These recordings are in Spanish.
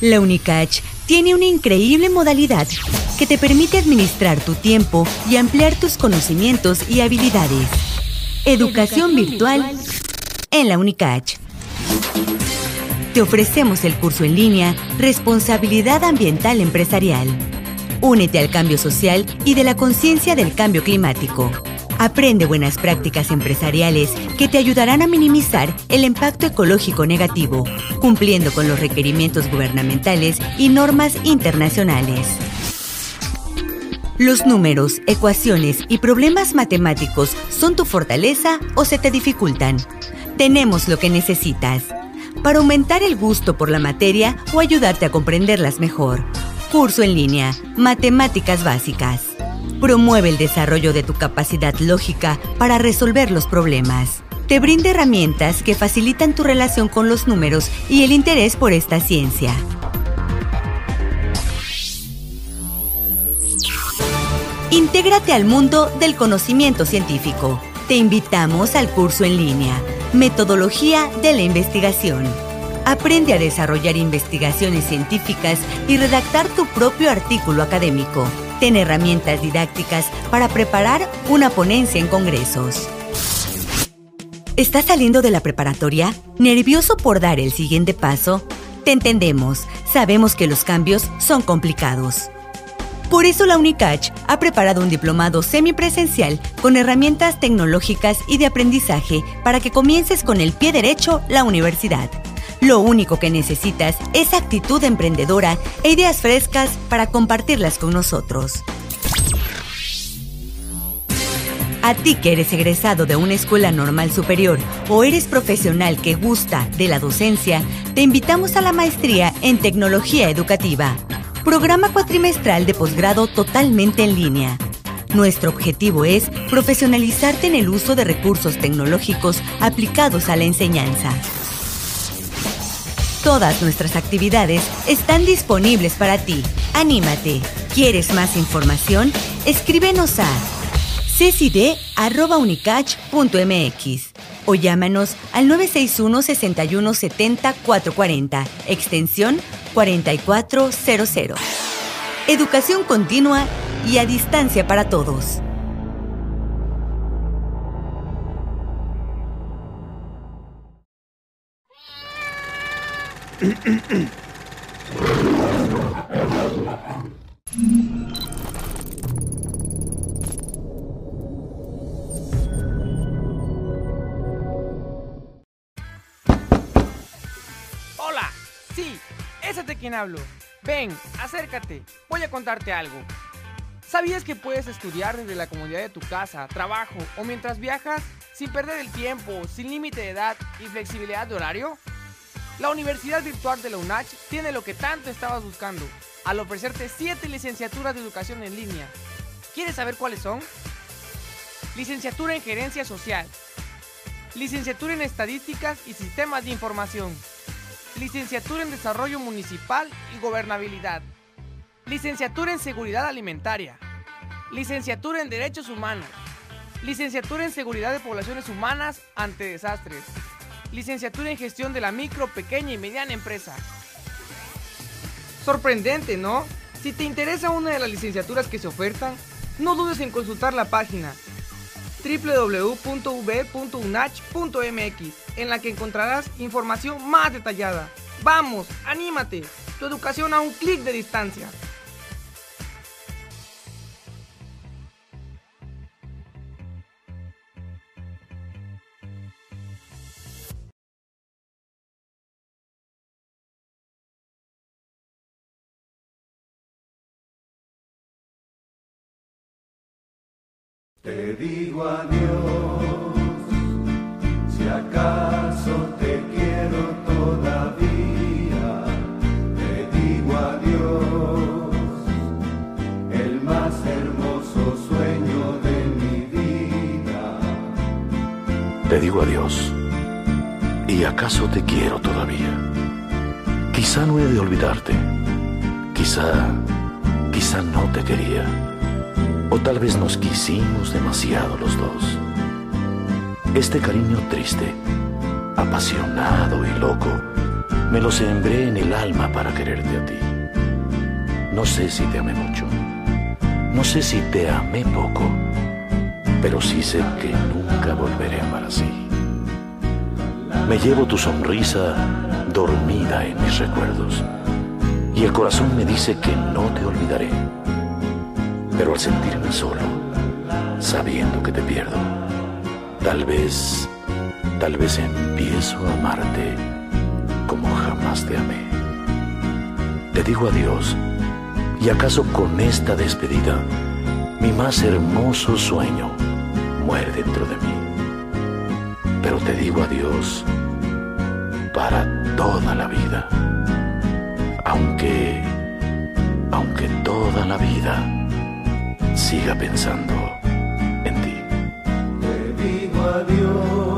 La Unicach tiene una increíble modalidad que te permite administrar tu tiempo y ampliar tus conocimientos y habilidades. Educación virtual en la Unicach. Te ofrecemos el curso en línea Responsabilidad Ambiental Empresarial. Únete al cambio social y de la conciencia del cambio climático. Aprende buenas prácticas empresariales que te ayudarán a minimizar el impacto ecológico negativo, cumpliendo con los requerimientos gubernamentales y normas internacionales. ¿Los números, ecuaciones y problemas matemáticos son tu fortaleza o se te dificultan? Tenemos lo que necesitas para aumentar el gusto por la materia o ayudarte a comprenderlas mejor. Curso en línea, Matemáticas Básicas. Promueve el desarrollo de tu capacidad lógica para resolver los problemas. Te brinda herramientas que facilitan tu relación con los números y el interés por esta ciencia. Intégrate al mundo del conocimiento científico. Te invitamos al curso en línea, Metodología de la Investigación. Aprende a desarrollar investigaciones científicas y redactar tu propio artículo académico. Ten herramientas didácticas para preparar una ponencia en congresos. ¿Estás saliendo de la preparatoria? ¿Nervioso por dar el siguiente paso? Te entendemos. Sabemos que los cambios son complicados. Por eso la UNICACH ha preparado un diplomado semipresencial con herramientas tecnológicas y de aprendizaje para que comiences con el pie derecho la universidad. Lo único que necesitas es actitud emprendedora e ideas frescas para compartirlas con nosotros. A ti que eres egresado de una escuela normal superior o eres profesional que gusta de la docencia, te invitamos a la maestría en tecnología educativa. Programa cuatrimestral de posgrado totalmente en línea. Nuestro objetivo es profesionalizarte en el uso de recursos tecnológicos aplicados a la enseñanza. Todas nuestras actividades están disponibles para ti. Anímate. ¿Quieres más información? Escríbenos a cecid.unicach.mx o llámanos al 961 61 70 440, extensión 4400. Educación continua y a distancia para todos. Hola, sí, ese de quien hablo. Ven, acércate, voy a contarte algo. ¿Sabías que puedes estudiar desde la comodidad de tu casa, trabajo o mientras viajas sin perder el tiempo, sin límite de edad y flexibilidad de horario? La Universidad Virtual de la UNACH tiene lo que tanto estabas buscando, al ofrecerte 7 licenciaturas de educación en línea. ¿Quieres saber cuáles son? Licenciatura en Gerencia Social. Licenciatura en Estadísticas y Sistemas de Información. Licenciatura en Desarrollo Municipal y Gobernabilidad. Licenciatura en Seguridad Alimentaria. Licenciatura en Derechos Humanos. Licenciatura en Seguridad de Poblaciones Humanas ante Desastres licenciatura en gestión de la micro, pequeña y mediana empresa. Sorprendente, ¿no? Si te interesa una de las licenciaturas que se ofertan, no dudes en consultar la página www.v.unach.mx en la que encontrarás información más detallada. Vamos, anímate, tu educación a un clic de distancia. Te digo adiós, si acaso te quiero todavía. Te digo adiós, el más hermoso sueño de mi vida. Te digo adiós, y acaso te quiero todavía. Quizá no he de olvidarte, quizá, quizá no te quería. O tal vez nos quisimos demasiado los dos. Este cariño triste, apasionado y loco, Me lo sembré en el alma para quererte a ti. No sé si te amé mucho. No sé si te amé poco. Pero sí sé que nunca volveré a amar así. Me llevo tu sonrisa dormida en mis recuerdos. Y el corazón me dice que no te olvidaré. Pero al sentirme solo, sabiendo que te pierdo, tal vez, tal vez empiezo a amarte como jamás te amé. Te digo adiós y acaso con esta despedida mi más hermoso sueño muere dentro de mí. Pero te digo adiós para toda la vida, aunque, aunque toda la vida siga pensando en ti. Te digo adiós,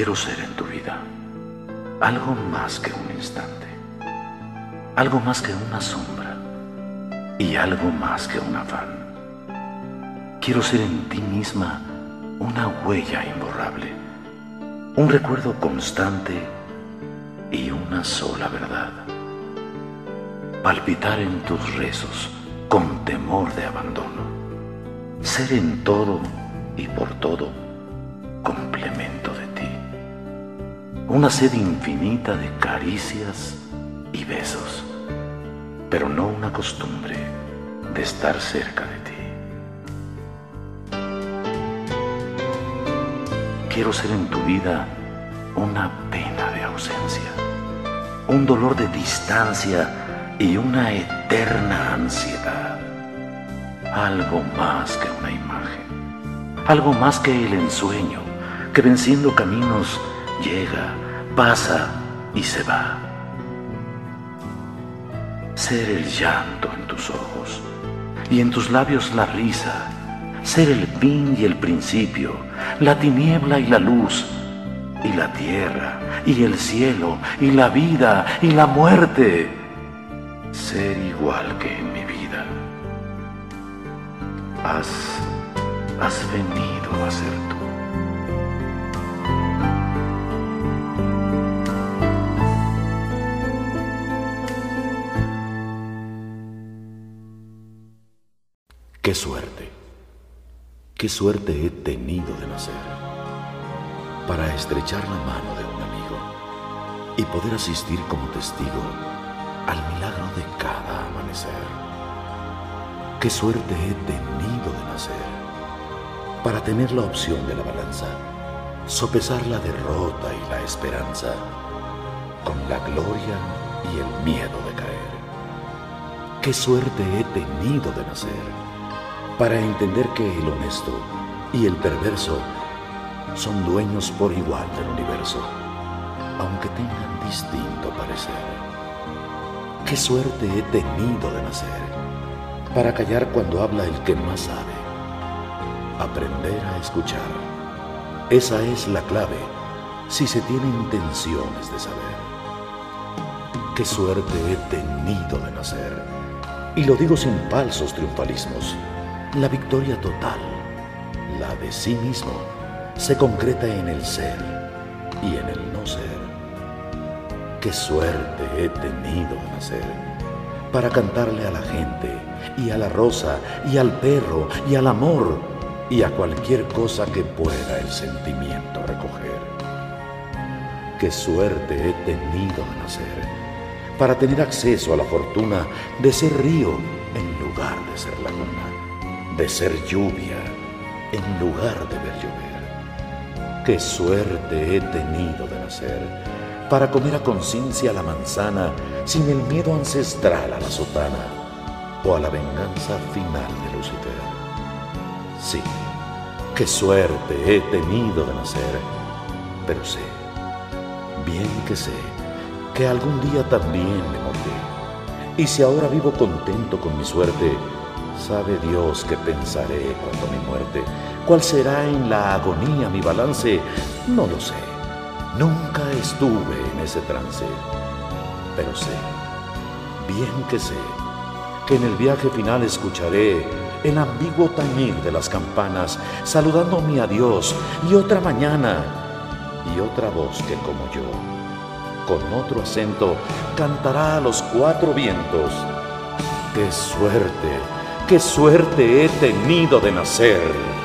Quiero ser en tu vida algo más que un instante, algo más que una sombra y algo más que un afán. Quiero ser en ti misma una huella imborrable, un recuerdo constante y una sola verdad. Palpitar en tus rezos con temor de abandono, ser en todo y por todo Una sed infinita de caricias y besos, pero no una costumbre de estar cerca de ti. Quiero ser en tu vida una pena de ausencia, un dolor de distancia y una eterna ansiedad. Algo más que una imagen, algo más que el ensueño que venciendo caminos llega, pasa y se va. Ser el llanto en tus ojos y en tus labios la risa, ser el fin y el principio, la tiniebla y la luz, y la tierra y el cielo y la vida y la muerte, ser igual que en mi vida. Has, has venido a ser tú. Qué suerte, qué suerte he tenido de nacer para estrechar la mano de un amigo y poder asistir como testigo al milagro de cada amanecer. Qué suerte he tenido de nacer para tener la opción de la balanza, sopesar la derrota y la esperanza con la gloria y el miedo de caer. Qué suerte he tenido de nacer para entender que el honesto y el perverso son dueños por igual del universo, aunque tengan distinto parecer. Qué suerte he tenido de nacer para callar cuando habla el que más sabe. Aprender a escuchar. Esa es la clave si se tiene intenciones de saber. Qué suerte he tenido de nacer. Y lo digo sin falsos triunfalismos. La victoria total, la de sí mismo, se concreta en el ser y en el no ser. Qué suerte he tenido de nacer para cantarle a la gente, y a la rosa, y al perro, y al amor, y a cualquier cosa que pueda el sentimiento recoger. Qué suerte he tenido de nacer, para tener acceso a la fortuna de ser río en lugar de ser laguna, de ser lluvia en lugar de ver llover. Qué suerte he tenido de nacer para comer a conciencia la manzana sin el miedo ancestral a la sotana o a la venganza final de Lucifer. Sí, qué suerte he tenido de nacer, pero sé, bien que sé, que algún día también me moriré. Y si ahora vivo contento con mi suerte, sabe Dios que pensaré cuando mi muerte. ¿Cuál será en la agonía mi balance? No lo sé Nunca estuve en ese trance, pero sé, bien que sé, que en el viaje final escucharé el ambiguo tañir de las campanas, saludándome a Dios y otra mañana, y otra voz que como yo, con otro acento, cantará a los cuatro vientos. ¡Qué suerte, qué suerte he tenido de nacer!